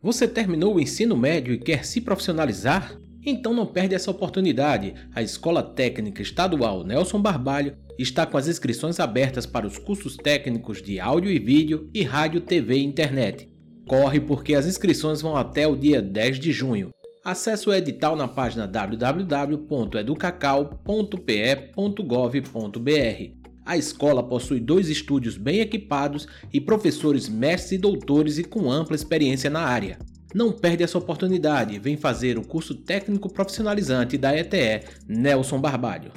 Você terminou o ensino médio e quer se profissionalizar? Então não perde essa oportunidade. A Escola Técnica Estadual Nelson Barbalho está com as inscrições abertas para os cursos técnicos de áudio e vídeo e rádio, TV e internet. Corre porque as inscrições vão até o dia 10 de junho. Acesse o edital na página www.educacau.pe.gov.br. A escola possui dois estúdios bem equipados e professores mestres e doutores e com ampla experiência na área. Não perde essa oportunidade, vem fazer o curso técnico profissionalizante da ETE Nelson Barbalho.